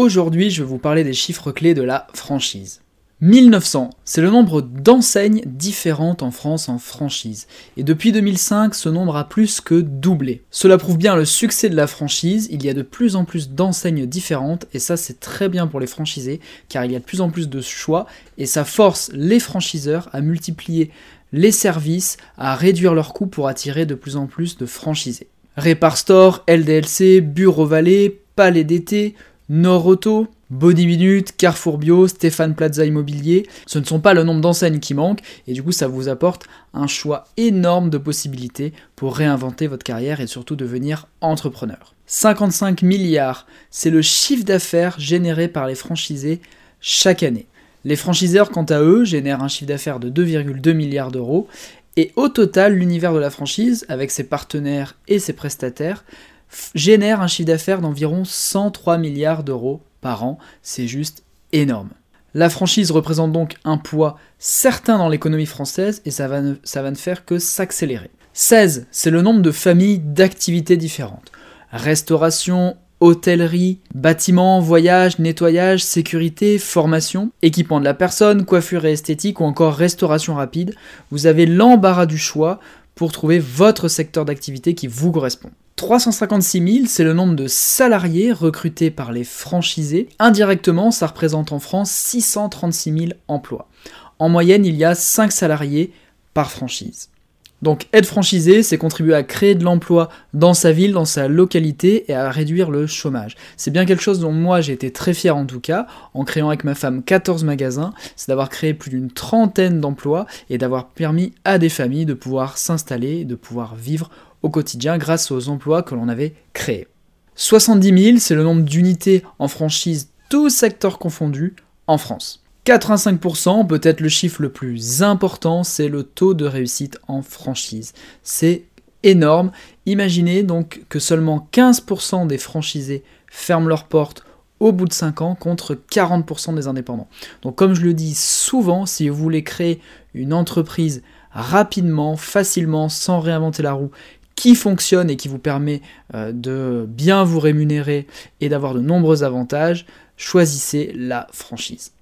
Aujourd'hui, je vais vous parler des chiffres clés de la franchise. 1900, c'est le nombre d'enseignes différentes en France en franchise. Et depuis 2005, ce nombre a plus que doublé. Cela prouve bien le succès de la franchise, il y a de plus en plus d'enseignes différentes, et ça c'est très bien pour les franchisés, car il y a de plus en plus de choix, et ça force les franchiseurs à multiplier les services, à réduire leurs coûts pour attirer de plus en plus de franchisés. Repar Store, LDLC, Bureau Vallée, Palais d'été, Nord Auto, Body Minute, Carrefour Bio, Stéphane Plaza Immobilier, ce ne sont pas le nombre d'enseignes qui manquent, et du coup ça vous apporte un choix énorme de possibilités pour réinventer votre carrière et surtout devenir entrepreneur. 55 milliards, c'est le chiffre d'affaires généré par les franchisés chaque année. Les franchiseurs, quant à eux, génèrent un chiffre d'affaires de 2,2 milliards d'euros, et au total, l'univers de la franchise, avec ses partenaires et ses prestataires, génère un chiffre d'affaires d'environ 103 milliards d'euros par an. C'est juste énorme. La franchise représente donc un poids certain dans l'économie française et ça va, ne, va ne faire que s'accélérer. 16, c'est le nombre de familles d'activités différentes. Restauration, hôtellerie, bâtiments, voyage, nettoyage, sécurité, formation, équipement de la personne, coiffure et esthétique ou encore restauration rapide. Vous avez l'embarras du choix pour trouver votre secteur d'activité qui vous correspond. 356 000, c'est le nombre de salariés recrutés par les franchisés. Indirectement, ça représente en France 636 000 emplois. En moyenne, il y a 5 salariés par franchise. Donc être franchisé, c'est contribuer à créer de l'emploi dans sa ville, dans sa localité et à réduire le chômage. C'est bien quelque chose dont moi j'ai été très fier en tout cas, en créant avec ma femme 14 magasins, c'est d'avoir créé plus d'une trentaine d'emplois et d'avoir permis à des familles de pouvoir s'installer, de pouvoir vivre au quotidien grâce aux emplois que l'on avait créés. 70 000, c'est le nombre d'unités en franchise, tous secteurs confondus, en France. 85%, peut-être le chiffre le plus important, c'est le taux de réussite en franchise. C'est énorme. Imaginez donc que seulement 15% des franchisés ferment leurs portes au bout de 5 ans contre 40% des indépendants. Donc comme je le dis souvent, si vous voulez créer une entreprise rapidement, facilement, sans réinventer la roue, qui fonctionne et qui vous permet euh, de bien vous rémunérer et d'avoir de nombreux avantages, choisissez la franchise.